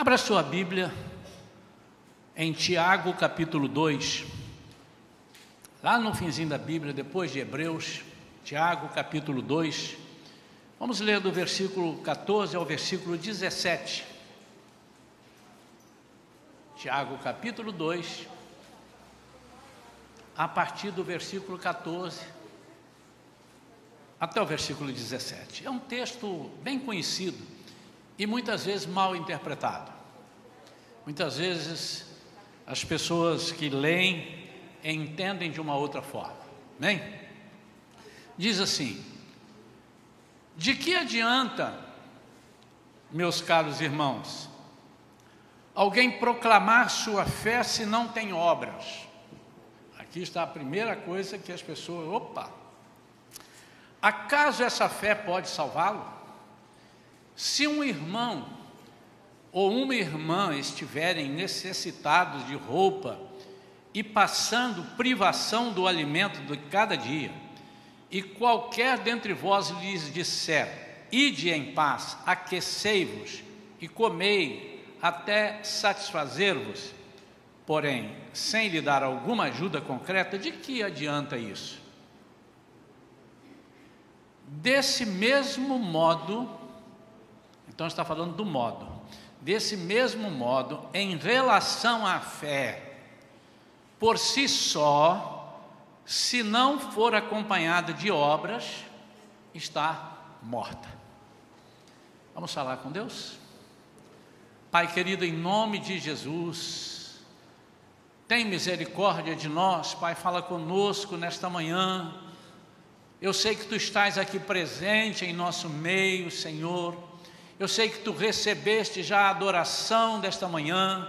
Abra sua Bíblia em Tiago capítulo 2. Lá no finzinho da Bíblia, depois de Hebreus, Tiago capítulo 2. Vamos ler do versículo 14 ao versículo 17. Tiago capítulo 2, a partir do versículo 14 até o versículo 17. É um texto bem conhecido e muitas vezes mal interpretado. Muitas vezes as pessoas que leem entendem de uma outra forma. Amém? Diz assim: De que adianta, meus caros irmãos, alguém proclamar sua fé se não tem obras? Aqui está a primeira coisa que as pessoas, opa, acaso essa fé pode salvá-lo? Se um irmão ou uma irmã estiverem necessitados de roupa e passando privação do alimento de cada dia, e qualquer dentre vós lhes disser: Ide em paz, aquecei-vos e comei até satisfazer-vos, porém, sem lhe dar alguma ajuda concreta, de que adianta isso? Desse mesmo modo, então está falando do modo, desse mesmo modo, em relação à fé, por si só, se não for acompanhada de obras, está morta. Vamos falar com Deus? Pai querido, em nome de Jesus, tem misericórdia de nós, Pai, fala conosco nesta manhã. Eu sei que tu estás aqui presente em nosso meio, Senhor. Eu sei que tu recebeste já a adoração desta manhã.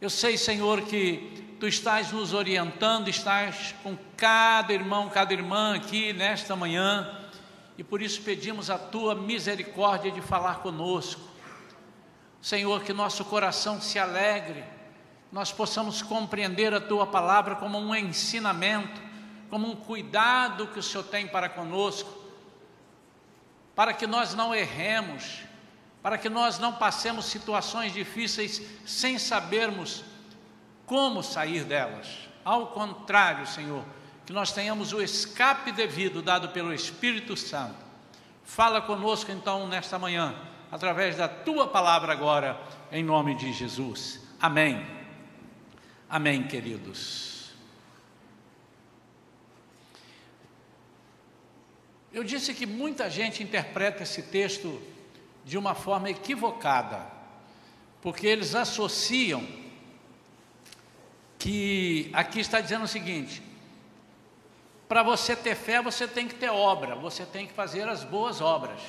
Eu sei, Senhor, que tu estás nos orientando, estás com cada irmão, cada irmã aqui nesta manhã, e por isso pedimos a tua misericórdia de falar conosco. Senhor, que nosso coração se alegre, nós possamos compreender a tua palavra como um ensinamento, como um cuidado que o Senhor tem para conosco para que nós não erremos, para que nós não passemos situações difíceis sem sabermos como sair delas. Ao contrário, Senhor, que nós tenhamos o escape devido dado pelo Espírito Santo. Fala conosco então nesta manhã, através da tua palavra agora, em nome de Jesus. Amém. Amém, queridos. Eu disse que muita gente interpreta esse texto de uma forma equivocada, porque eles associam que aqui está dizendo o seguinte: para você ter fé, você tem que ter obra, você tem que fazer as boas obras,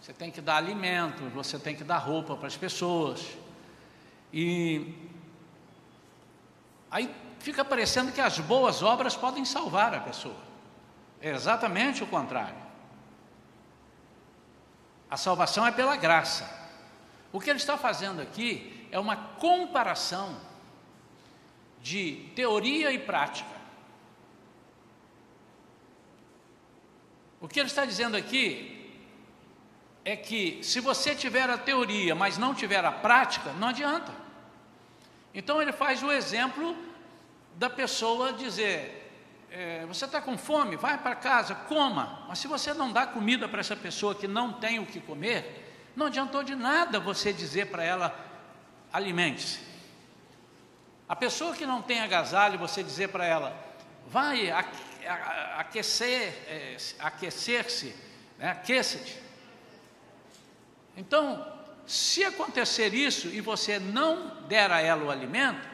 você tem que dar alimento, você tem que dar roupa para as pessoas. E aí fica parecendo que as boas obras podem salvar a pessoa. É exatamente o contrário. A salvação é pela graça. O que ele está fazendo aqui é uma comparação de teoria e prática. O que ele está dizendo aqui é que se você tiver a teoria, mas não tiver a prática, não adianta. Então ele faz o exemplo da pessoa dizer: é, você está com fome, vai para casa, coma. Mas se você não dá comida para essa pessoa que não tem o que comer, não adiantou de nada você dizer para ela, alimente-se. A pessoa que não tem agasalho, você dizer para ela, vai aquecer, é, aquecer-se, né? aqueça-te. Então, se acontecer isso e você não der a ela o alimento,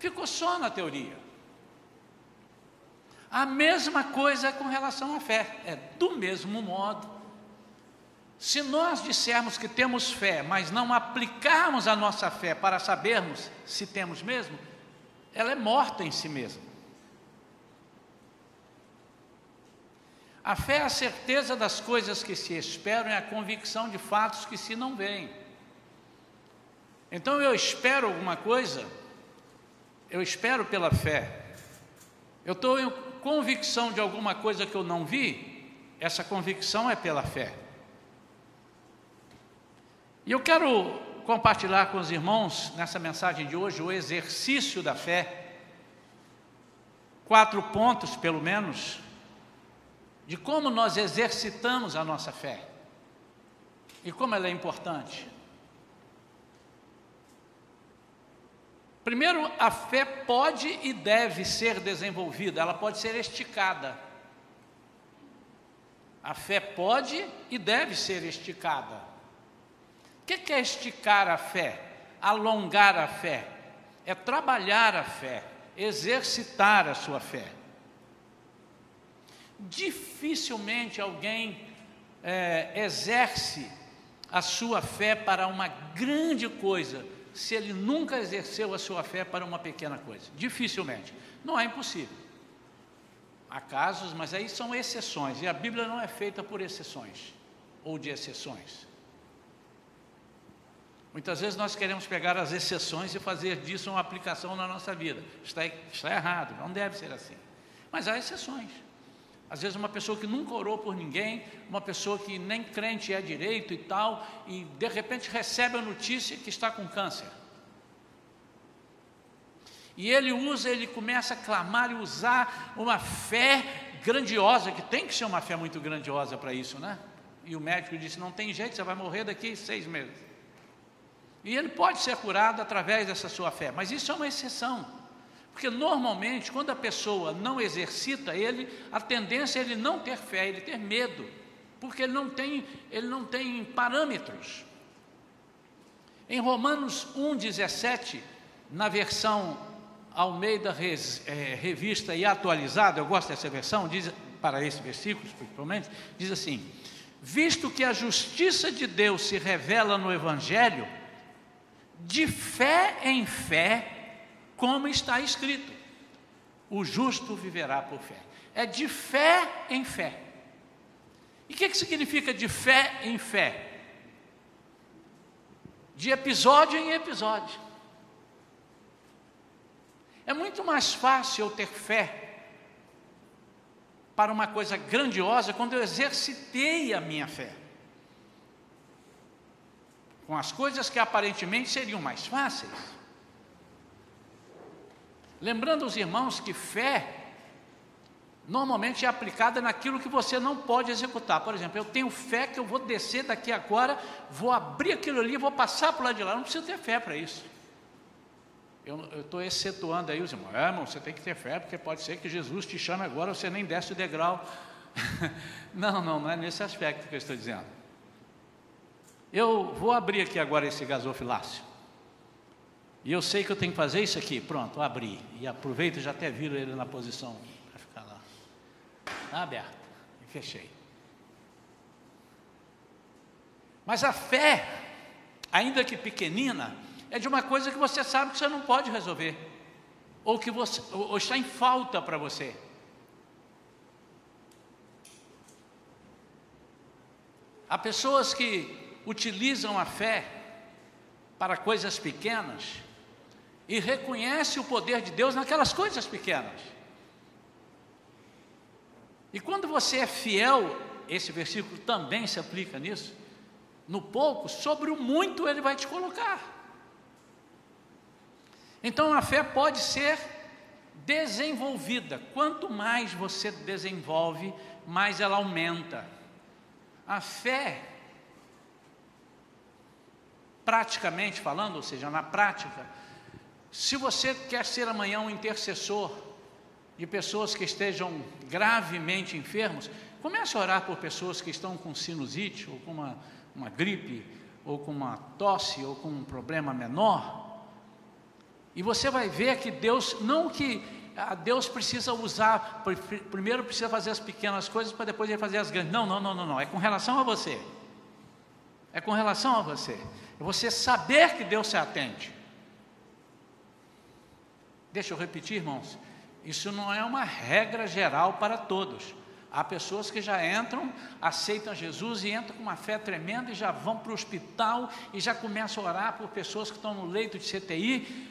ficou só na teoria. A mesma coisa com relação à fé, é do mesmo modo. Se nós dissermos que temos fé, mas não aplicarmos a nossa fé para sabermos se temos mesmo, ela é morta em si mesma. A fé é a certeza das coisas que se esperam, é a convicção de fatos que se não veem. Então eu espero alguma coisa, eu espero pela fé. Eu estou convicção de alguma coisa que eu não vi, essa convicção é pela fé. E eu quero compartilhar com os irmãos, nessa mensagem de hoje, o exercício da fé. Quatro pontos, pelo menos, de como nós exercitamos a nossa fé e como ela é importante. Primeiro, a fé pode e deve ser desenvolvida, ela pode ser esticada. A fé pode e deve ser esticada. O que é esticar a fé? Alongar a fé. É trabalhar a fé, exercitar a sua fé. Dificilmente alguém é, exerce a sua fé para uma grande coisa se ele nunca exerceu a sua fé para uma pequena coisa. Dificilmente. Não é impossível. Há casos, mas aí são exceções, e a Bíblia não é feita por exceções ou de exceções. Muitas vezes nós queremos pegar as exceções e fazer disso uma aplicação na nossa vida. Está, está errado, não deve ser assim. Mas há exceções. Às vezes uma pessoa que nunca orou por ninguém, uma pessoa que nem crente é direito e tal, e de repente recebe a notícia que está com câncer. E ele usa, ele começa a clamar e usar uma fé grandiosa, que tem que ser uma fé muito grandiosa para isso, né? E o médico disse: não tem jeito, você vai morrer daqui seis meses. E ele pode ser curado através dessa sua fé, mas isso é uma exceção. Porque normalmente, quando a pessoa não exercita ele, a tendência é ele não ter fé, ele ter medo, porque ele não tem, ele não tem parâmetros. Em Romanos 1,17, na versão Almeida Res, é, Revista e Atualizada, eu gosto dessa versão, diz, para esse versículo, principalmente, diz assim: Visto que a justiça de Deus se revela no Evangelho, de fé em fé, como está escrito: o justo viverá por fé. É de fé em fé. E o que, que significa de fé em fé? De episódio em episódio. É muito mais fácil eu ter fé para uma coisa grandiosa quando eu exercitei a minha fé. Com as coisas que aparentemente seriam mais fáceis. Lembrando os irmãos que fé normalmente é aplicada naquilo que você não pode executar. Por exemplo, eu tenho fé que eu vou descer daqui agora, vou abrir aquilo ali, vou passar para o lado de lá. Eu não preciso ter fé para isso. Eu estou excetuando aí os irmãos. É, irmão, você tem que ter fé, porque pode ser que Jesus te chame agora, você nem desce o degrau. não, não, não é nesse aspecto que eu estou dizendo. Eu vou abrir aqui agora esse gasofilácio. E eu sei que eu tenho que fazer isso aqui. Pronto, abri. E aproveito já até viro ele na posição para ficar lá. Está aberto. E fechei. Mas a fé, ainda que pequenina, é de uma coisa que você sabe que você não pode resolver. Ou que você, ou está em falta para você. Há pessoas que utilizam a fé para coisas pequenas e reconhece o poder de Deus naquelas coisas pequenas. E quando você é fiel, esse versículo também se aplica nisso, no pouco, sobre o muito ele vai te colocar. Então a fé pode ser desenvolvida. Quanto mais você desenvolve, mais ela aumenta. A fé, praticamente falando, ou seja, na prática, se você quer ser amanhã um intercessor de pessoas que estejam gravemente enfermos, comece a orar por pessoas que estão com sinusite, ou com uma, uma gripe, ou com uma tosse, ou com um problema menor. E você vai ver que Deus, não que ah, Deus precisa usar, primeiro precisa fazer as pequenas coisas para depois ele fazer as grandes. Não, não, não, não, não. É com relação a você. É com relação a você. É você saber que Deus se atende. Deixa eu repetir, irmãos, isso não é uma regra geral para todos. Há pessoas que já entram, aceitam Jesus e entram com uma fé tremenda e já vão para o hospital e já começam a orar por pessoas que estão no leito de CTI.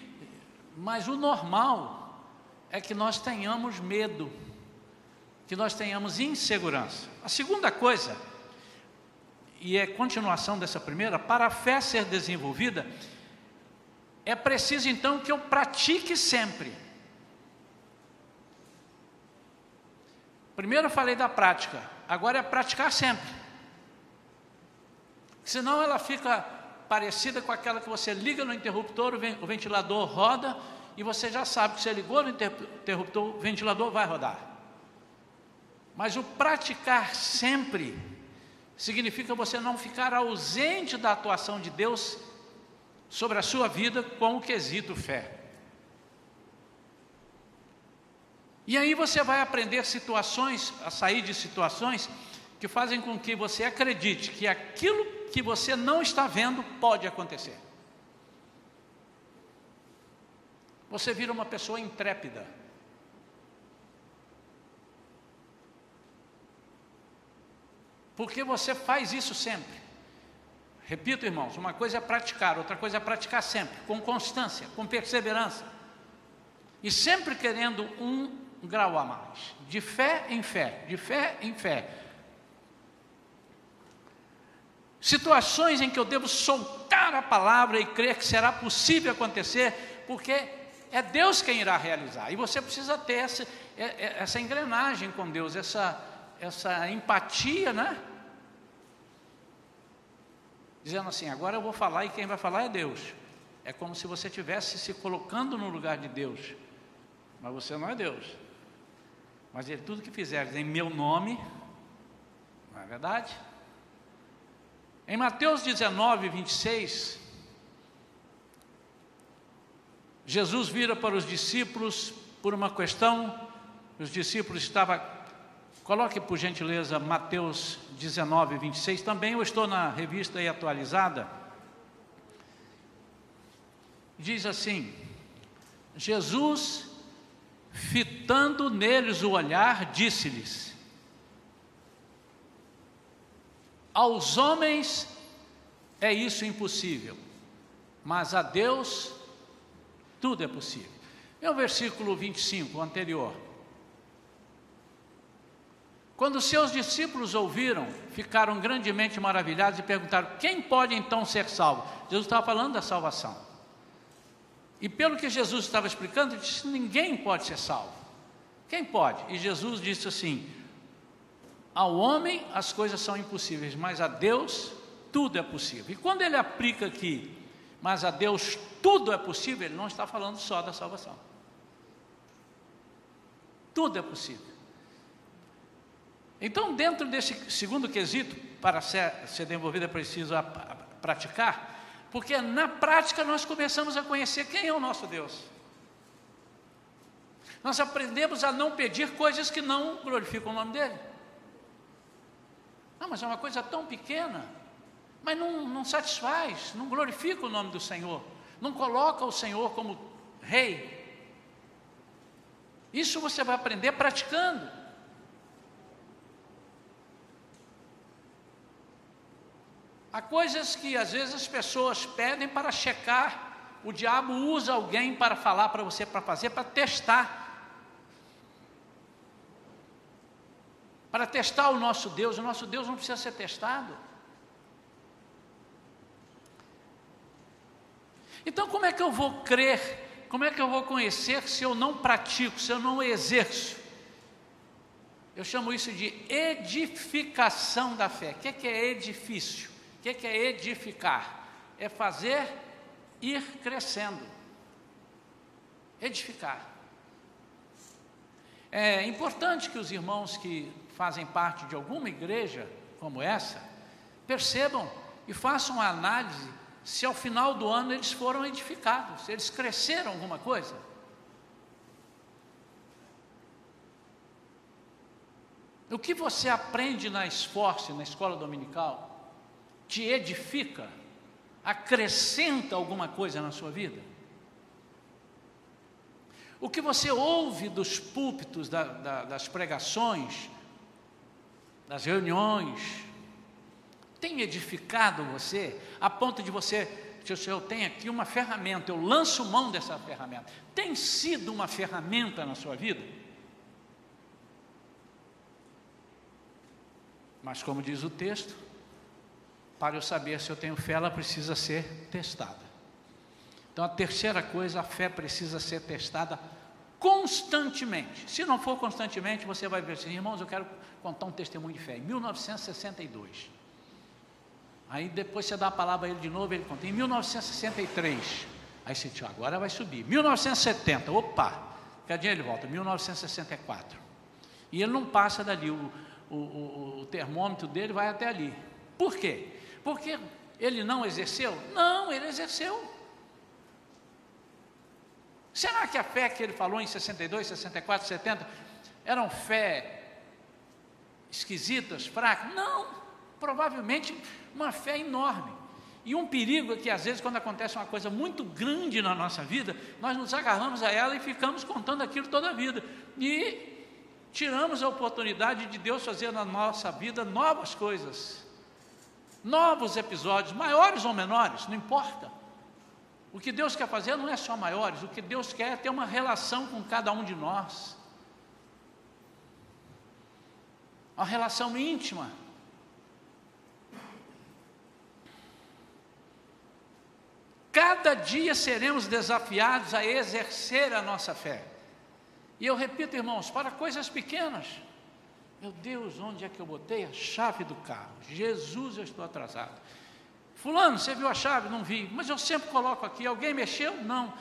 Mas o normal é que nós tenhamos medo, que nós tenhamos insegurança. A segunda coisa, e é continuação dessa primeira, para a fé ser desenvolvida, é preciso então que eu pratique sempre. Primeiro eu falei da prática, agora é praticar sempre. Senão ela fica parecida com aquela que você liga no interruptor, o ventilador roda e você já sabe que você ligou no interruptor, o ventilador vai rodar. Mas o praticar sempre significa você não ficar ausente da atuação de Deus sobre a sua vida com o quesito fé. E aí você vai aprender situações, a sair de situações que fazem com que você acredite que aquilo que você não está vendo pode acontecer. Você vira uma pessoa intrépida. Porque você faz isso sempre. Repito, irmãos, uma coisa é praticar, outra coisa é praticar sempre, com constância, com perseverança. E sempre querendo um grau a mais, de fé em fé, de fé em fé. Situações em que eu devo soltar a palavra e crer que será possível acontecer, porque é Deus quem irá realizar. E você precisa ter essa, é, é, essa engrenagem com Deus, essa, essa empatia, né? Dizendo assim, agora eu vou falar e quem vai falar é Deus. É como se você estivesse se colocando no lugar de Deus. Mas você não é Deus. Mas ele, tudo que fizeres em meu nome, não é verdade? Em Mateus 19, 26, Jesus vira para os discípulos por uma questão, os discípulos estavam, coloque por gentileza Mateus 19, 26, também eu estou na revista aí atualizada, diz assim, Jesus fitando neles o olhar, disse-lhes: Aos homens é isso impossível, mas a Deus tudo é possível. É o versículo 25, o anterior. Quando seus discípulos ouviram, ficaram grandemente maravilhados e perguntaram: quem pode então ser salvo? Jesus estava falando da salvação. E pelo que Jesus estava explicando, ele disse: ninguém pode ser salvo. Quem pode? E Jesus disse assim: ao homem as coisas são impossíveis, mas a Deus tudo é possível. E quando ele aplica aqui, mas a Deus tudo é possível, ele não está falando só da salvação. Tudo é possível. Então, dentro desse segundo quesito, para ser, ser desenvolvido é preciso a, a, praticar, porque na prática nós começamos a conhecer quem é o nosso Deus. Nós aprendemos a não pedir coisas que não glorificam o nome dele. Não, mas é uma coisa tão pequena, mas não, não satisfaz, não glorifica o nome do Senhor, não coloca o Senhor como rei. Isso você vai aprender praticando. Há coisas que às vezes as pessoas pedem para checar. O diabo usa alguém para falar para você para fazer, para testar. Para testar o nosso Deus. O nosso Deus não precisa ser testado. Então, como é que eu vou crer? Como é que eu vou conhecer se eu não pratico, se eu não exerço? Eu chamo isso de edificação da fé. O que é edifício? Que, que é edificar? É fazer ir crescendo. Edificar. É importante que os irmãos que fazem parte de alguma igreja como essa percebam e façam a análise se ao final do ano eles foram edificados, se eles cresceram alguma coisa. O que você aprende na esforço, na escola dominical, te edifica, acrescenta alguma coisa na sua vida? O que você ouve dos púlpitos, da, da, das pregações, das reuniões, tem edificado você a ponto de você, se eu tenho aqui uma ferramenta, eu lanço mão dessa ferramenta. Tem sido uma ferramenta na sua vida? Mas como diz o texto, Para eu saber se eu tenho fé, ela precisa ser testada. Então, a terceira coisa, a fé precisa ser testada constantemente. Se não for constantemente, você vai ver assim, irmãos, eu quero contar um testemunho de fé. Em 1962. Aí depois você dá a palavra a ele de novo, ele conta. Em 1963. Aí você diz, agora vai subir. 1970, opa, cadê ele volta? 1964. E ele não passa dali, o, o, o, o termômetro dele vai até ali. Por quê? Porque ele não exerceu? Não, ele exerceu. Será que a fé que ele falou em 62, 64, 70 eram fé esquisitas, fracas? Não, provavelmente uma fé enorme. E um perigo é que às vezes quando acontece uma coisa muito grande na nossa vida, nós nos agarramos a ela e ficamos contando aquilo toda a vida. E tiramos a oportunidade de Deus fazer na nossa vida novas coisas, novos episódios, maiores ou menores, não importa. O que Deus quer fazer não é só maiores, o que Deus quer é ter uma relação com cada um de nós. Uma relação íntima. Cada dia seremos desafiados a exercer a nossa fé. E eu repito, irmãos, para coisas pequenas. Meu Deus, onde é que eu botei a chave do carro? Jesus, eu estou atrasado. Fulano, você viu a chave? Não vi. Mas eu sempre coloco aqui. Alguém mexeu? Não.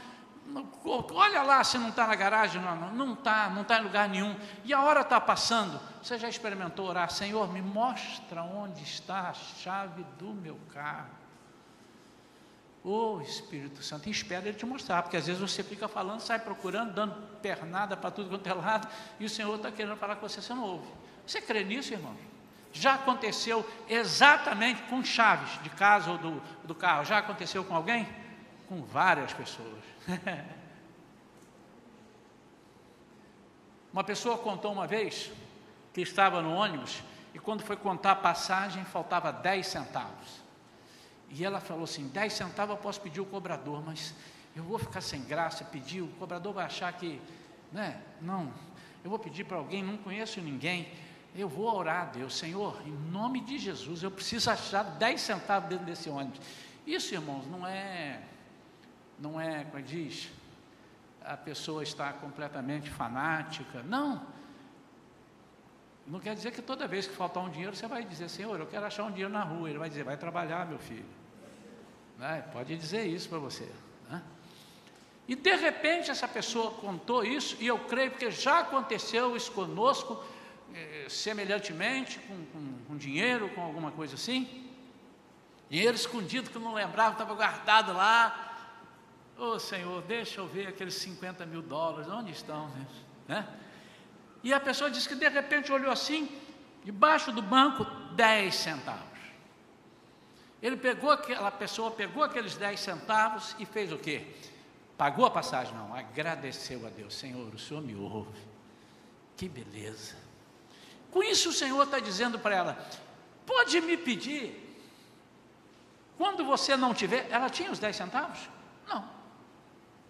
Olha lá se não está na garagem. Não, está, não está em lugar nenhum. E a hora está passando. Você já experimentou orar? Senhor, me mostra onde está a chave do meu carro. Ô oh, Espírito Santo, espera ele te mostrar, porque às vezes você fica falando, sai procurando, dando pernada para tudo quanto é lado, e o Senhor está querendo falar com você, você não ouve. Você crê nisso, irmão? Já aconteceu exatamente com chaves de casa ou do, do carro. Já aconteceu com alguém? Com várias pessoas. uma pessoa contou uma vez que estava no ônibus e quando foi contar a passagem faltava 10 centavos. E ela falou assim: 10 centavos eu posso pedir o cobrador, mas eu vou ficar sem graça pedir, o cobrador vai achar que, né? Não, eu vou pedir para alguém, não conheço ninguém. Eu vou orar a Deus, Senhor, em nome de Jesus, eu preciso achar 10 centavos dentro desse ônibus. Isso, irmãos, não é, não é, como é diz, a pessoa está completamente fanática. Não. Não quer dizer que toda vez que faltar um dinheiro, você vai dizer, Senhor, eu quero achar um dinheiro na rua. Ele vai dizer, vai trabalhar, meu filho. Né? Pode dizer isso para você. Né? E de repente essa pessoa contou isso, e eu creio que já aconteceu isso conosco eh, semelhantemente, com, com, com, dinheiro, com alguma coisa assim. Dinheiro escondido que eu não lembrava, estava guardado lá. Ô oh, Senhor, deixa eu ver aqueles 50 mil dólares, onde estão? Né? E a pessoa disse que de repente olhou assim, debaixo do banco, 10 centavos. Ele pegou aquela pessoa, pegou aqueles 10 centavos e fez o quê? Pagou a passagem? Não, agradeceu a Deus. Senhor, o Senhor me ouve. Que beleza. Com isso o Senhor está dizendo para ela: pode me pedir. Quando você não tiver, ela tinha os 10 centavos? Não.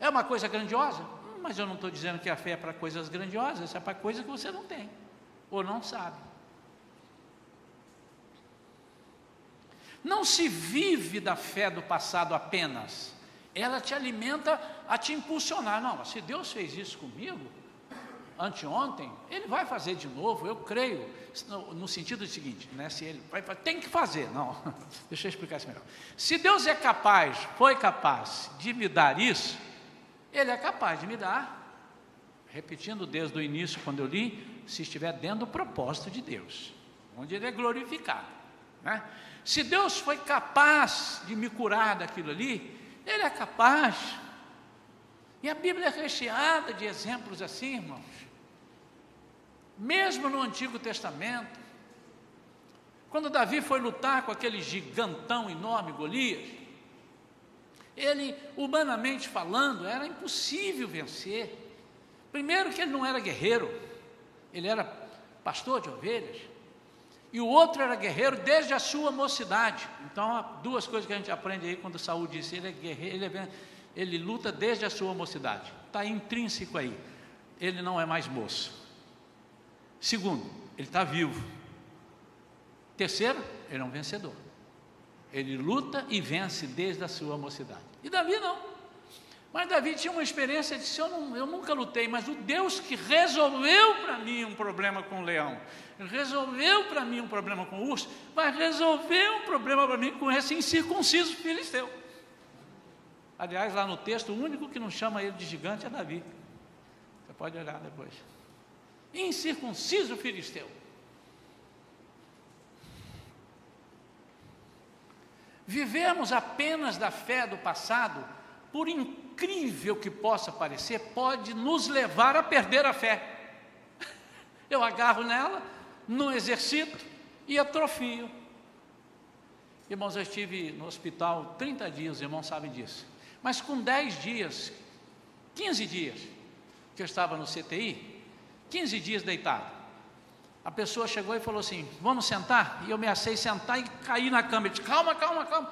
É uma coisa grandiosa? Mas eu não estou dizendo que a fé é para coisas grandiosas, é para coisas que você não tem, ou não sabe. Não se vive da fé do passado apenas, ela te alimenta a te impulsionar. Não, se Deus fez isso comigo, anteontem, ele vai fazer de novo, eu creio, no, sentido seguinte, né, se ele vai, tem que fazer, não, deixa eu explicar isso melhor. Se Deus é capaz, foi capaz de me dar isso, ele é capaz de me dar, repetindo desde o início, quando eu li, se estiver dentro do propósito de Deus, onde ele é glorificado, né? Se Deus foi capaz de me curar daquilo ali, ele é capaz. E a Bíblia é recheada de exemplos assim, irmãos. Mesmo no Antigo Testamento, quando Davi foi lutar com aquele gigantão enorme, Golias, ele, humanamente falando, era impossível vencer. Primeiro, que ele não era guerreiro, ele era pastor de ovelhas, e o outro era guerreiro desde a sua mocidade. Então, duas coisas que a gente aprende aí quando Saúl disse: ele é guerreiro, ele, é, ele luta desde a sua mocidade. Está intrínseco aí. Ele não é mais moço. Segundo, ele está vivo. Terceiro, ele é um vencedor. Ele luta e vence desde a sua mocidade. E Davi não. Mas Davi tinha uma experiência de eu, eu nunca lutei, mas o Deus que resolveu para mim um problema com o leão, resolveu para mim um problema com o urso, vai resolver um problema para mim com esse incircunciso filisteu. Aliás, lá no texto, o único que não chama ele de gigante é Davi. Você pode olhar depois. Incircunciso filisteu. Vivemos apenas da fé do passado, por incrível que possa parecer, pode nos levar a perder a fé. Eu agarro nela, não exercito e atrofio. Irmãos, eu estive no hospital 30 dias, irmãos sabem disso. Mas com 10 dias, 15 dias que eu estava no CTI, 15 dias deitado. A pessoa chegou e falou assim: Vamos sentar? E eu me sentar e caí na cama. Ele disse: Calma, calma, calma.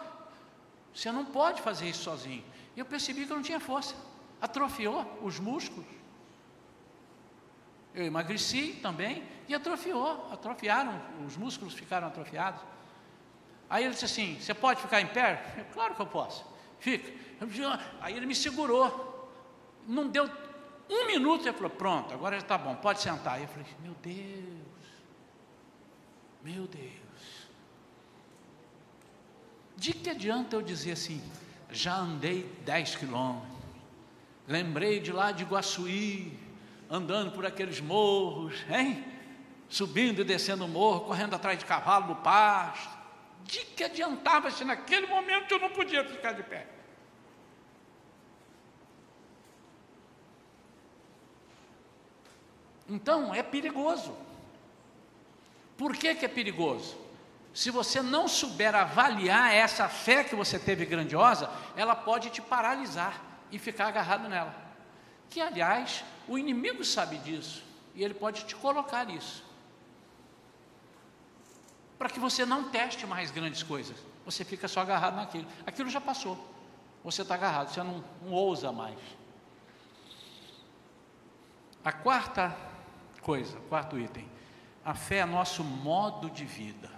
Você não pode fazer isso sozinho. E eu percebi que eu não tinha força. Atrofiou os músculos. Eu emagreci também e atrofiou, atrofiaram, os músculos ficaram atrofiados. Aí ele disse assim: Você pode ficar em pé? Eu, claro que eu posso. Fica. Aí ele me segurou. Não deu um minuto, ele falou: Pronto, agora está bom, pode sentar. Eu falei: Meu Deus, meu Deus. De que adianta eu dizer assim? Já andei 10 quilômetros. Lembrei de lá de Guaçuí, andando por aqueles morros, hein? Subindo e descendo o morro, correndo atrás de cavalo no pasto. De que adiantava se naquele momento eu não podia ficar de pé? Então é perigoso. Por que, que é perigoso? Se você não souber avaliar essa fé que você teve grandiosa, ela pode te paralisar e ficar agarrado nela. Que, aliás, o inimigo sabe disso e ele pode te colocar isso. Para que você não teste mais grandes coisas, você fica só agarrado naquilo. Aquilo já passou, você está agarrado, você não, não ousa mais. A quarta coisa, quarto item. A fé é nosso modo de vida.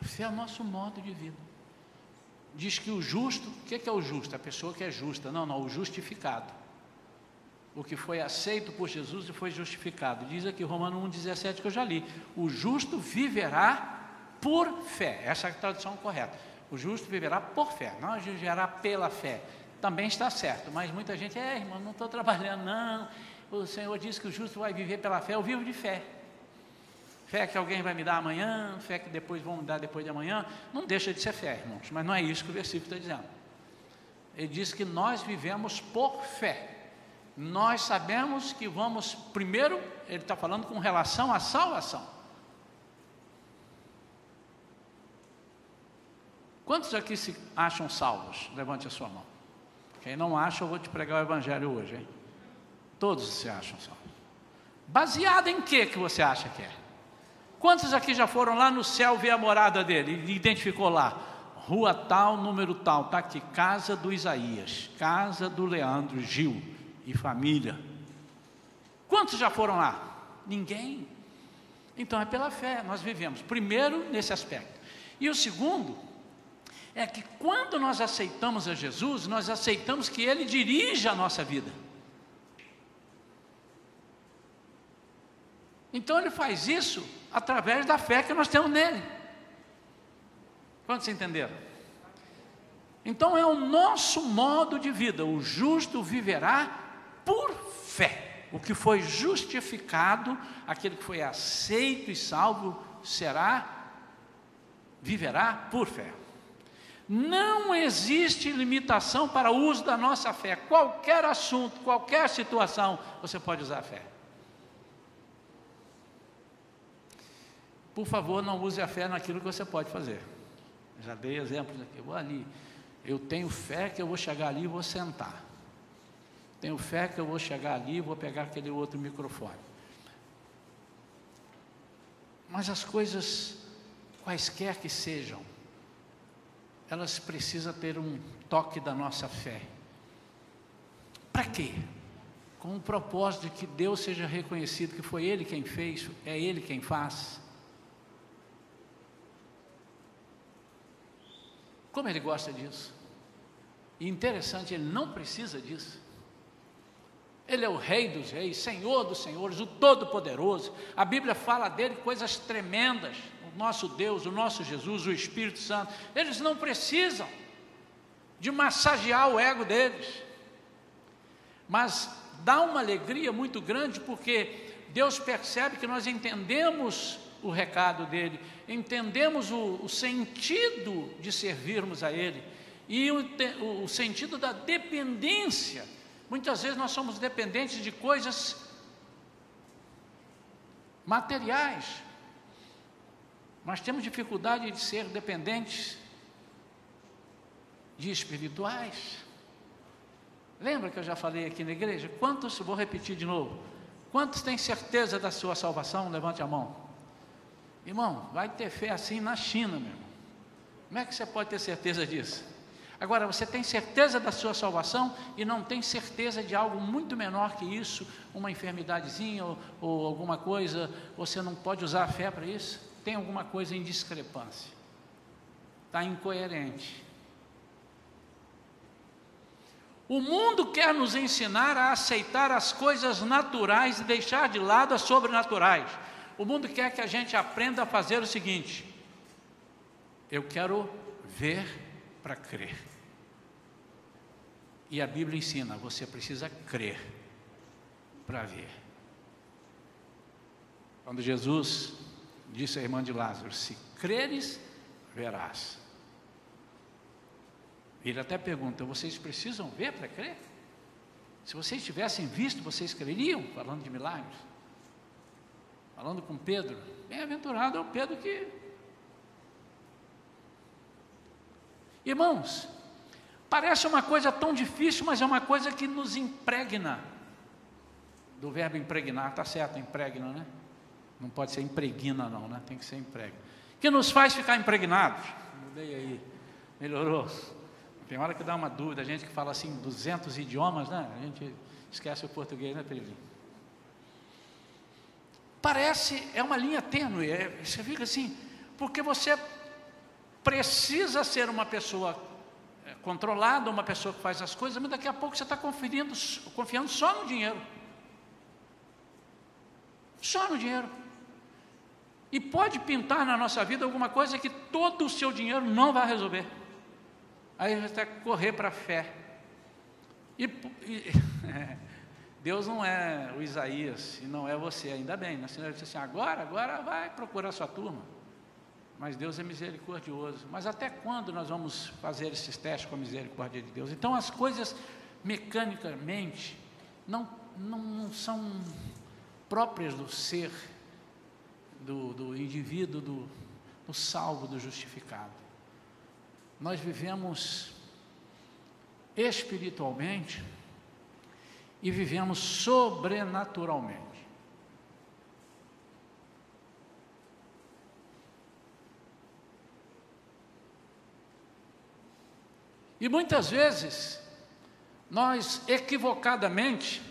A fé é nosso modo de vida. Diz que o justo, o que é, o justo? A pessoa que é justa. Não, não, o justificado. O que foi aceito por Jesus e foi justificado. Diz aqui Romano 1,17 que eu já li. O justo viverá por fé. Essa é a tradução correta. O justo viverá por fé, não viverá pela fé. Também está certo, mas muita gente, é irmão, não estou trabalhando, não o Senhor diz que o justo vai viver pela fé, eu vivo de fé. Fé que alguém vai me dar amanhã, fé que depois vão me dar depois de amanhã, não deixa de ser fé, irmãos, mas não é isso que o versículo está dizendo. Ele diz que nós vivemos por fé. Nós sabemos que vamos, primeiro, ele está falando com relação à salvação. Quantos aqui se acham salvos? Levante a sua mão. Quem não acha, eu vou te pregar o Evangelho hoje, hein? Todos se acham salvos. Baseado em que que você acha que é? Quantos aqui já foram lá no céu ver a morada dele? E identificou lá, rua tal, número tal, está aqui, casa do Isaías, casa do Leandro Gil e família. Quantos já foram lá? Ninguém. Então é pela fé, nós vivemos. Primeiro, nesse aspecto. E o segundo, é que quando nós aceitamos a Jesus, nós aceitamos que Ele dirija a nossa vida. Então ele faz isso através da fé que nós temos nele. Quantos entenderam? Então é o nosso modo de vida. O justo viverá por fé. O que foi justificado, aquele que foi aceito e salvo, será, viverá por fé. Não existe limitação para o uso da nossa fé. Qualquer assunto, qualquer situação, você pode usar a fé. Por favor, não use a fé naquilo que você pode fazer. Já dei exemplos aqui. Eu vou ali. Eu tenho fé que eu vou chegar ali e vou sentar. Tenho fé que eu vou chegar ali e vou pegar aquele outro microfone. Mas as coisas, quaisquer que sejam, elas precisam ter um toque da nossa fé. Para quê? Com o propósito de que Deus seja reconhecido, que foi Ele quem fez, é Ele quem faz. Como ele gosta disso. E interessante, ele não precisa disso. Ele é o Rei dos Reis, Senhor dos Senhores, o Todo-Poderoso. A Bíblia fala dele coisas tremendas. O nosso Deus, o nosso Jesus, o Espírito Santo. Eles não precisam de massagear o ego deles. Mas dá uma alegria muito grande porque Deus percebe que nós entendemos o recado dele, entendemos o, o sentido de servirmos a Ele e o, o sentido da dependência. Muitas vezes nós somos dependentes de coisas materiais, mas temos dificuldade de ser dependentes de espirituais. Lembra que eu já falei aqui na igreja? Quantos, vou repetir de novo, quantos têm certeza da sua salvação? Levante a mão. Irmão, vai ter fé assim na China, meu irmão. Como é que você pode ter certeza disso? Agora, você tem certeza da sua salvação e não tem certeza de algo muito menor que isso, uma enfermidadezinha ou, ou alguma coisa, você não pode usar a fé para isso? Tem alguma coisa em discrepância, está incoerente. O mundo quer nos ensinar a aceitar as coisas naturais e deixar de lado as sobrenaturais. O mundo quer que a gente aprenda a fazer o seguinte: eu quero ver para crer. E a Bíblia ensina: você precisa crer para ver. Quando Jesus disse à irmã de Lázaro: Se creres, verás. Ele até pergunta: vocês precisam ver para crer? Se vocês tivessem visto, vocês creriam? Falando de milagres falando com Pedro, bem-aventurado é o Pedro que. Irmãos, parece uma coisa tão difícil, mas é uma coisa que nos impregna. Do verbo impregnar, está certo, impregna, né? Não pode ser impregna, não, né? Tem que ser impregna. Que nos faz ficar impregnados. Mudei aí, melhorou. Tem hora que dá uma dúvida, a gente que fala assim 200 idiomas, né? A gente esquece o português, né, Pedrinho? Parece, é uma linha tênue, é, você fica assim, porque você precisa ser uma pessoa é, controlada, uma pessoa que faz as coisas, mas daqui a pouco você está confiando, só no dinheiro. Só no dinheiro. E pode pintar na nossa vida alguma coisa que todo o seu dinheiro não vai resolver. Aí você tem que correr para a fé. E, e Deus não é o Isaías e não é você, ainda bem. Né? Senão ele disse assim: agora, agora vai procurar sua turma. Mas Deus é misericordioso. Mas até quando nós vamos fazer esses testes com a misericórdia de Deus? Então as coisas mecanicamente não, não, não são próprias do ser, do, do indivíduo, do, do salvo, do justificado. Nós vivemos espiritualmente e vivemos sobrenaturalmente. E muitas vezes, nós equivocadamente,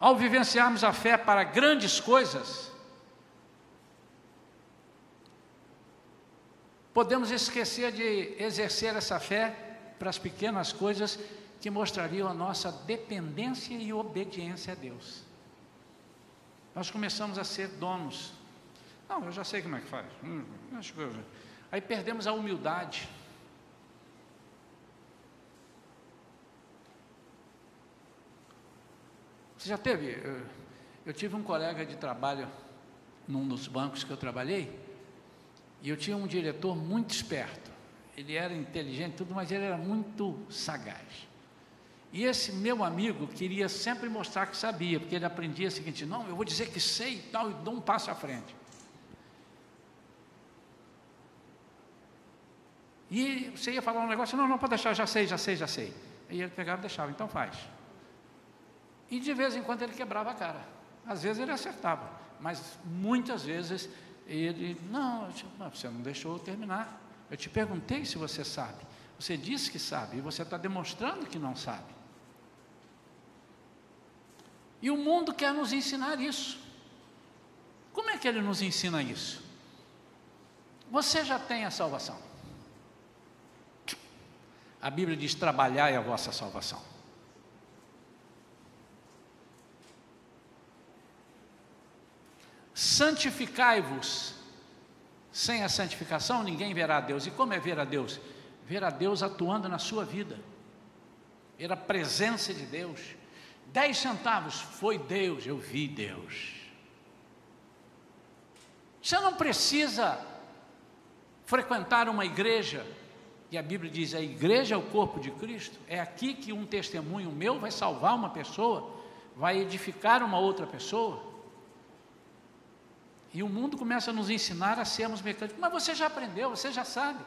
ao vivenciarmos a fé para grandes coisas, podemos esquecer de exercer essa fé para as pequenas coisas que mostrariam a nossa dependência e obediência a Deus. Nós começamos a ser donos. Não, eu já sei como é que faz. Hum, Aí perdemos a humildade. Você já teve? Eu, tive um colega de trabalho num dos bancos que eu trabalhei, e eu tinha um diretor muito esperto. Ele era inteligente, tudo, mas ele era muito sagaz. E esse meu amigo queria sempre mostrar que sabia, porque ele aprendia o seguinte: não, eu vou dizer que sei e tal, e dou um passo à frente. E você ia falar um negócio, não, não, pode deixar, já sei, já sei, já sei. E ele pegava e deixava, então faz. E de vez em quando ele quebrava a cara. Às vezes ele acertava, mas muitas vezes ele, não, você não deixou eu terminar. Eu te perguntei se você sabe. Você disse que sabe, e você está demonstrando que não sabe. E o mundo quer nos ensinar isso. Como é que ele nos ensina isso? Você já tem a salvação. A Bíblia diz: trabalhai a vossa salvação. Santificai-vos. Sem a santificação, ninguém verá a Deus. E como é ver a Deus? Ver a Deus atuando na sua vida, ver a presença de Deus. Dez centavos foi Deus, eu vi Deus. Você não precisa frequentar uma igreja, e a Bíblia diz: a igreja é o corpo de Cristo. É aqui que um testemunho meu vai salvar uma pessoa, vai edificar uma outra pessoa. E o mundo começa a nos ensinar a sermos mecânicos. Mas você já aprendeu, você já sabe.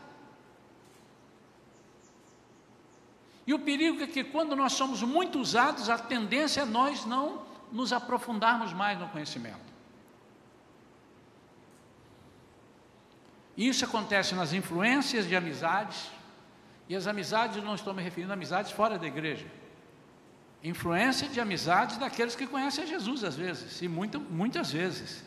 E o perigo é que quando nós somos muito usados, a tendência é nós não nos aprofundarmos mais no conhecimento. Isso acontece nas influências de amizades, e as amizades, não estou me referindo a amizades fora da igreja. Influência de amizades daqueles que conhecem Jesus, às vezes, e muitas vezes.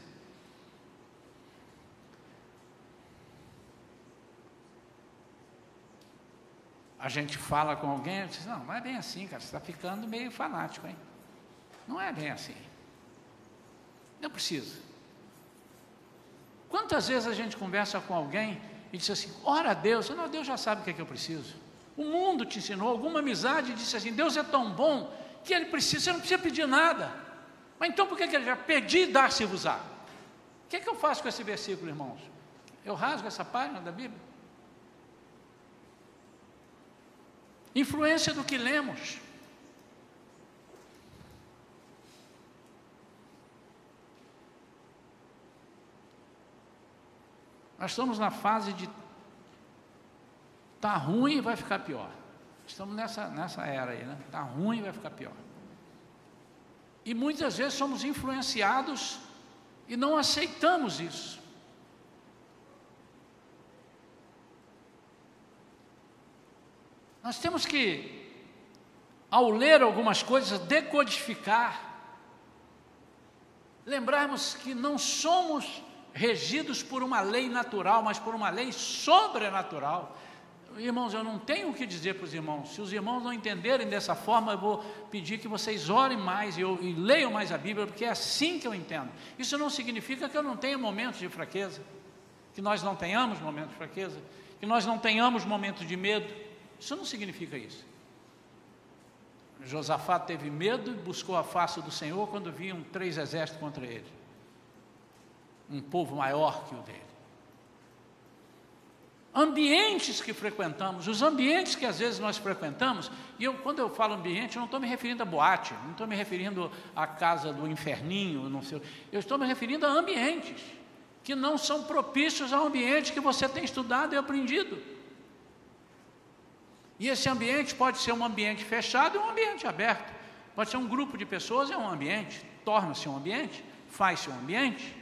A gente fala com alguém e diz: Não, não é bem assim, cara, você está ficando meio fanático, hein? Não é bem assim. Não precisa. Quantas vezes a gente conversa com alguém e diz assim: ora Deus, não, Deus já sabe o que, é que eu preciso. O mundo te ensinou, alguma amizade disse assim: Deus é tão bom que ele precisa, você não precisa pedir nada. Mas então por que, que ele já pedi e dar-se-vos-á? O que, é que eu faço com esse versículo, irmãos? Eu rasgo essa página da Bíblia? Influência do que lemos. Nós estamos na fase de tá ruim e vai ficar pior. Estamos nessa, nessa era aí, né? Tá ruim e vai ficar pior. E muitas vezes somos influenciados e não aceitamos isso. Nós temos que, ao ler algumas coisas, decodificar, lembrarmos que não somos regidos por uma lei natural, mas por uma lei sobrenatural. Irmãos, eu não tenho o que dizer para os irmãos. Se os irmãos não entenderem dessa forma, eu vou pedir que vocês orem mais e, e leiam mais a Bíblia, porque é assim que eu entendo. Isso não significa que eu não tenha momentos de fraqueza, que nós não tenhamos momentos de fraqueza, que nós não tenhamos momentos de medo. Isso não significa isso. Josafá teve medo e buscou a face do Senhor quando vinham três exércitos contra ele um povo maior que o dele. Ambientes que frequentamos, os ambientes que às vezes nós frequentamos, e eu, quando eu falo ambiente, eu não estou me referindo a boate, não estou me referindo à casa do inferninho, não sei, eu estou me referindo a ambientes que não são propícios ao ambiente que você tem estudado e aprendido. E esse ambiente pode ser um ambiente fechado e um ambiente aberto. Pode ser um grupo de pessoas e é um ambiente, torna-se um ambiente, faz-se um ambiente.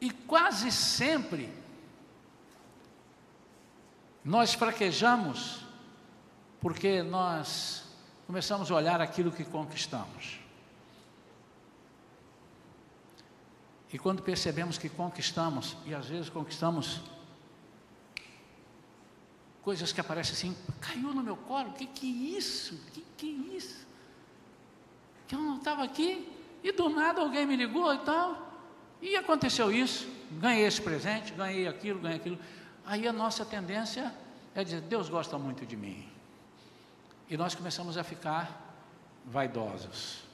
E quase sempre nós fraquejamos porque nós começamos a olhar aquilo que conquistamos. E quando percebemos que conquistamos, e às vezes conquistamos coisas que aparecem assim, caiu no meu colo, o que que é isso? O que que é isso? Que eu não estava aqui e do nada alguém me ligou e tal. E aconteceu isso, ganhei esse presente, ganhei aquilo, ganhei aquilo. Aí a nossa tendência é dizer: Deus gosta muito de mim. E nós começamos a ficar vaidosos.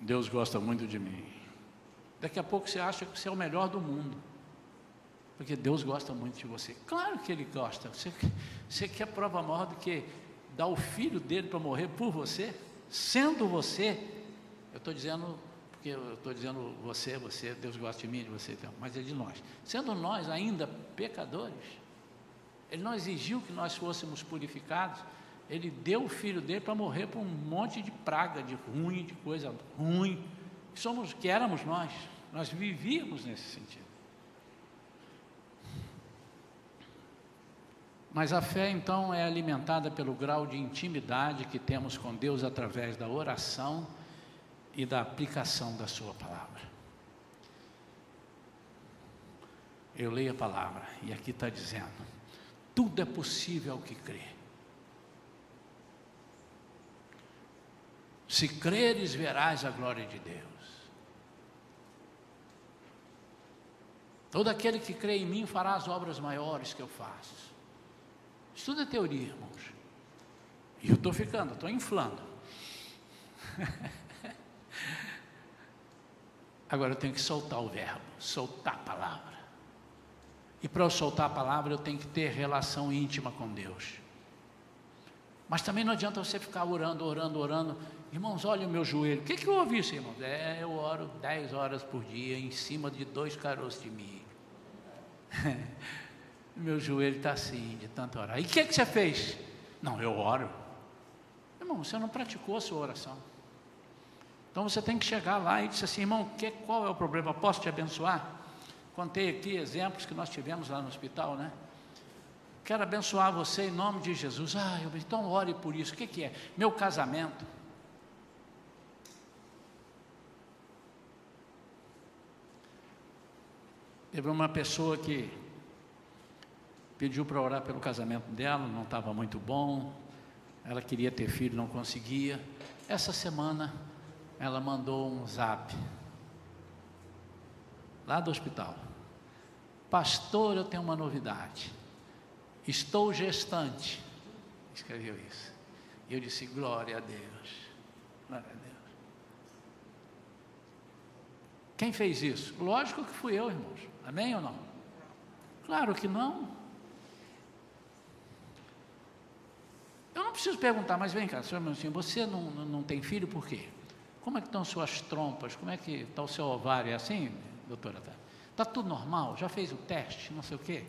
Deus gosta muito de mim. Daqui a pouco você acha que você é o melhor do mundo. Porque Deus gosta muito de você. Claro que Ele gosta. Você, você quer prova maior do que dar o filho dele para morrer por você? Sendo você, eu estou dizendo porque eu estou dizendo você, você, Deus gosta de mim, de você, então, mas é de nós. Sendo nós ainda pecadores, Ele não exigiu que nós fôssemos purificados, Ele deu o Filho dele para morrer por um monte de praga, de ruim, de coisa ruim, que, somos, que éramos nós, nós vivíamos nesse sentido. Mas a fé então é alimentada pelo grau de intimidade que temos com Deus através da oração e da aplicação da Sua palavra. Eu leio a palavra e aqui está dizendo: tudo é possível ao que crê. Se creres, verás a glória de Deus. Todo aquele que crê em mim fará as obras maiores que eu faço. É teoria, irmãos. E eu estou ficando, estou inflando. Agora eu tenho que soltar o verbo, soltar a palavra. E para eu soltar a palavra, eu tenho que ter relação íntima com Deus. Mas também não adianta você ficar orando, orando, orando. Irmãos, olha o meu joelho. O que, que eu ouvi isso, irmãos? É, eu oro 10 horas por dia em cima de dois caroços de milho. meu joelho está assim, de tanto orar. E o que, que você fez? Não, eu oro. Irmão, você não praticou a sua oração. Então você tem que chegar lá e dizer assim, irmão, que, qual é o problema? Posso te abençoar? Contei aqui exemplos que nós tivemos lá no hospital, né? Quero abençoar você em nome de Jesus. Ah, eu, então ore por isso. O que, que é? Meu casamento. Teve uma pessoa que pediu para orar pelo casamento dela, não estava muito bom. Ela queria ter filho, não conseguia. Essa semana ela mandou um zap lá do hospital. Pastor, eu tenho uma novidade. Estou gestante. Escreveu isso. E eu disse: Glória a Deus. Glória a Deus. Quem fez isso? Lógico que fui eu, irmãos. Amém ou não? Claro que não. Eu não preciso perguntar, mas vem cá, senhor assim, você não, não, não tem filho por quê? Como é que estão suas trompas? Como é que está o seu ovário? É assim, doutora? Está tá tudo normal? Já fez o teste? Não sei o quê?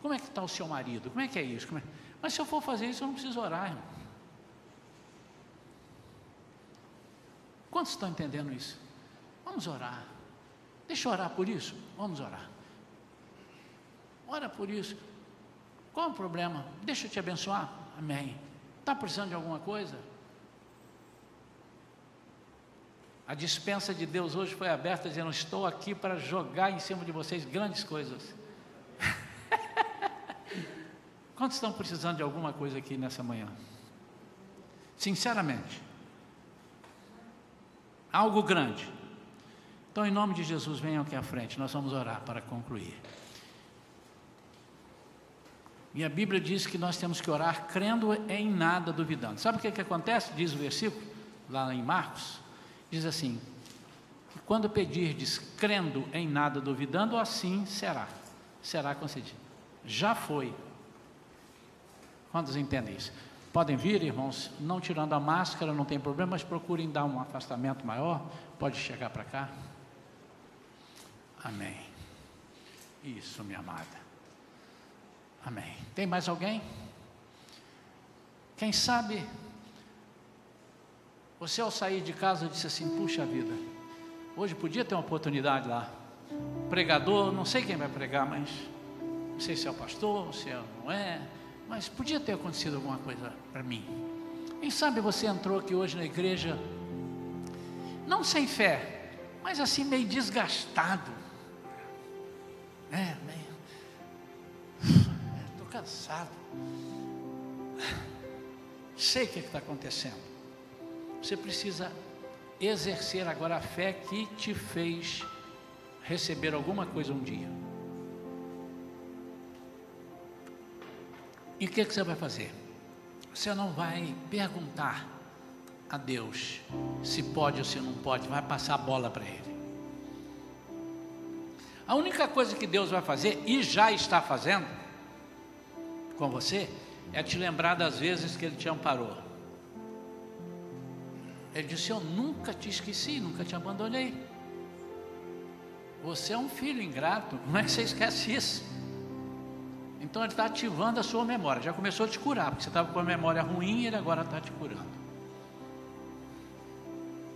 Como é que está o seu marido? Como é que é isso? É? Mas se eu for fazer isso, eu não preciso orar, irmão. Quantos estão entendendo isso? Vamos orar. Deixa eu orar por isso. Vamos orar. Ora por isso. Qual o problema? Deixa eu te abençoar. Amém. Está precisando de alguma coisa? A dispensa de Deus hoje foi aberta, dizendo: Estou aqui para jogar em cima de vocês grandes coisas. Quantos estão precisando de alguma coisa aqui nessa manhã? Sinceramente. Algo grande. Então, em nome de Jesus, venham aqui à frente, nós vamos orar para concluir. E a Bíblia diz que nós temos que orar crendo em nada duvidando. Sabe o que, que acontece? Diz o versículo, lá em Marcos, diz assim: quando pedirdes crendo em nada duvidando, assim será, será concedido. Já foi. Quantos entendem isso? Podem vir, irmãos, não tirando a máscara, não tem problema, mas procurem dar um afastamento maior. Pode chegar para cá. Amém. Isso, minha amada. Amém. Tem mais alguém? Quem sabe você ao sair de casa disse assim: puxa vida, hoje podia ter uma oportunidade lá. Pregador, não sei quem vai pregar, mas não sei se é o pastor, se é, não é, mas podia ter acontecido alguma coisa para mim. Quem sabe você entrou aqui hoje na igreja, não sem fé, mas assim meio desgastado. É, meio cansado. Sei o que está acontecendo. Você precisa exercer agora a fé que te fez receber alguma coisa um dia. E o que, que você vai fazer? Você não vai perguntar a Deus se pode ou se não pode, vai passar a bola para Ele. A única coisa que Deus vai fazer, e já está fazendo, com você é te lembrar das vezes que Ele te amparou. Ele disse: Eu nunca te esqueci, nunca te abandonei. Você é um filho ingrato, não é que você esquece isso. Então Ele está ativando a sua memória. Já começou a te curar, porque você estava com a memória ruim e Ele agora está te curando.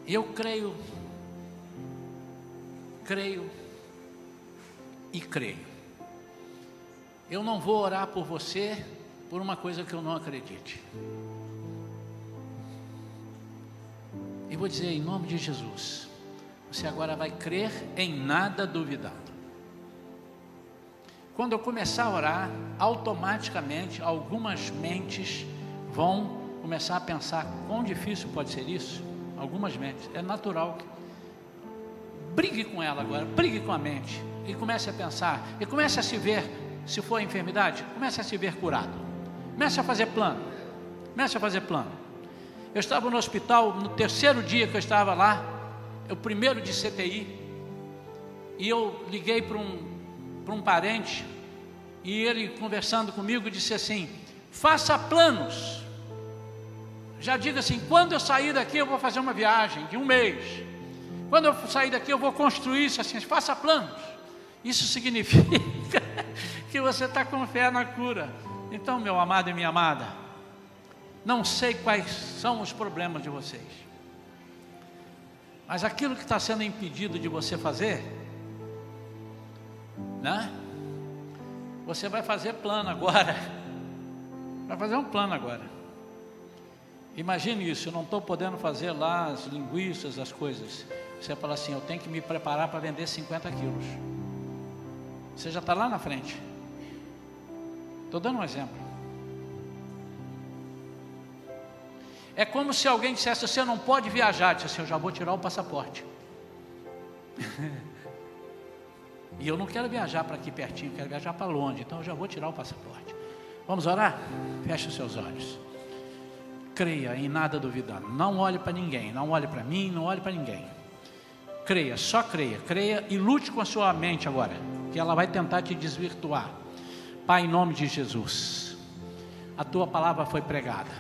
Eu creio, creio e creio eu não vou orar por você por uma coisa que eu não acredite. E vou dizer em nome de Jesus: você agora vai crer em nada duvidando. Quando eu começar a orar, automaticamente algumas mentes vão começar a pensar quão difícil pode ser isso. Algumas mentes, é natural. Brigue com ela agora, brigue com a mente e comece a pensar e comece a se ver, se for enfermidade, comece a se ver curado. Comece a fazer plano. Comece a fazer plano. Eu estava no hospital no terceiro dia que eu estava lá, é o primeiro de CTI, e eu liguei para um para um parente e ele conversando comigo disse assim: faça planos. Já diga assim: quando eu sair daqui eu vou fazer uma viagem de um mês. Quando eu sair daqui eu vou construir isso assim. Faça planos. Isso significa que você está com fé na cura. Então, meu amado e minha amada, não sei quais são os problemas de vocês, mas aquilo que está sendo impedido de você fazer, né? Você vai fazer plano agora. Vai fazer um plano agora. Imagine isso, eu não estou podendo fazer lá as linguiças, as coisas. Você fala assim, eu tenho que me preparar para vender 50 quilos. Você já está lá na frente. Estou dando um exemplo. É como se alguém dissesse: Você não pode viajar. Disse assim: Eu já vou tirar o passaporte. e eu não quero viajar para aqui pertinho, quero viajar para longe. Então eu já vou tirar o passaporte. Vamos orar? Feche os seus olhos. Creia em nada duvidando. Não olhe para ninguém. Não olhe para mim, não olhe para ninguém. Creia, só creia. Creia e lute com a sua mente agora. Que ela vai tentar te desvirtuar. Pai, em nome de Jesus, a tua palavra foi pregada.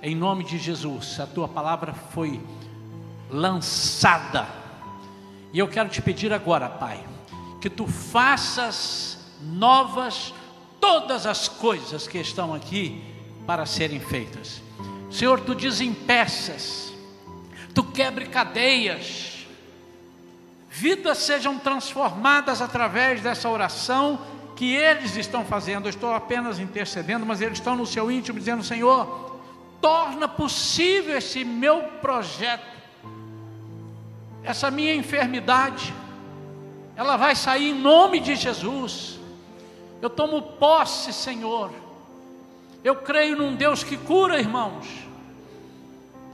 Em nome de Jesus, a tua palavra foi lançada. E eu quero te pedir agora, Pai, que tu faças novas todas as coisas que estão aqui para serem feitas. Senhor, tu desempeças, tu quebre cadeias, vidas sejam transformadas através dessa oração que eles estão fazendo, eu estou apenas intercedendo, mas eles estão no seu íntimo dizendo: Senhor, torna possível esse meu projeto, essa minha enfermidade, ela vai sair em nome de Jesus. Eu tomo posse, Senhor. Eu creio num Deus que cura, irmãos.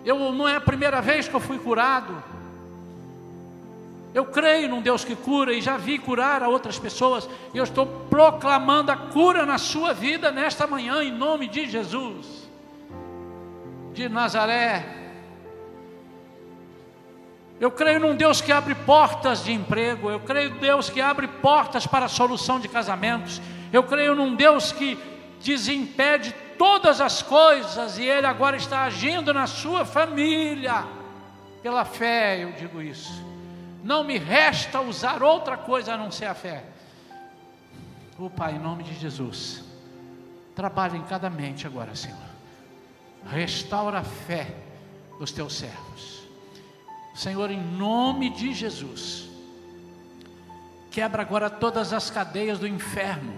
Eu não é a primeira vez que eu fui curado. Eu creio num Deus que cura e já vi curar a outras pessoas. E eu estou proclamando a cura na sua vida nesta manhã, em nome de Jesus. De Nazaré. Eu creio num Deus que abre portas de emprego. Eu creio num Deus que abre portas para a solução de casamentos. Eu creio num Deus que desimpede todas as coisas e Ele agora está agindo na sua família. Pela fé, eu digo isso não me resta usar outra coisa a não ser a fé. O Pai, em nome de Jesus, trabalha em cada mente agora, Senhor. Restaura a fé dos teus servos. Senhor, em nome de Jesus, quebra agora todas as cadeias do inferno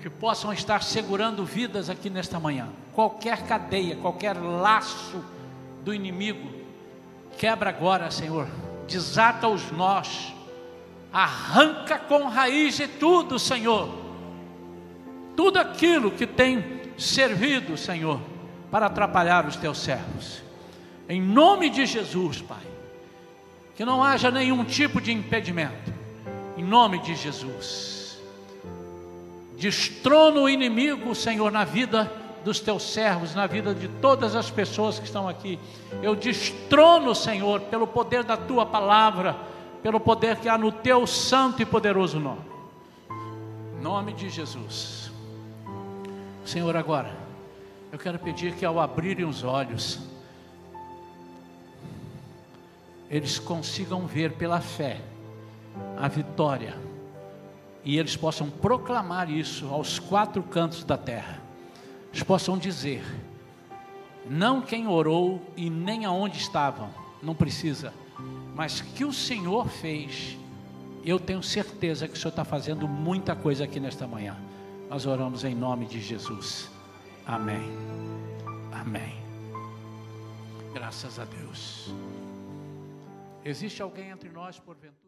que possam estar segurando vidas aqui nesta manhã. Qualquer cadeia, qualquer laço do inimigo, quebra agora, Senhor desata os nós, arranca com raiz de tudo, Senhor, tudo aquilo que tem servido, Senhor, para atrapalhar os teus servos, em nome de Jesus, Pai, que não haja nenhum tipo de impedimento, em nome de Jesus, destrona o inimigo, Senhor, na vida dos teus servos, na vida de todas as pessoas que estão aqui. Eu destrono, Senhor, pelo poder da tua palavra, pelo poder que há no teu santo e poderoso nome. Nome de Jesus. Senhor, agora, eu quero pedir que ao abrirem os olhos, eles consigam ver pela fé a vitória e eles possam proclamar isso aos quatro cantos da terra eles possam dizer, não quem orou e nem aonde estavam, não precisa, mas que o Senhor fez, eu tenho certeza que o Senhor está fazendo muita coisa aqui nesta manhã. Nós oramos em nome de Jesus. Amém. Amém. Graças a Deus. Existe alguém entre nós, porventura?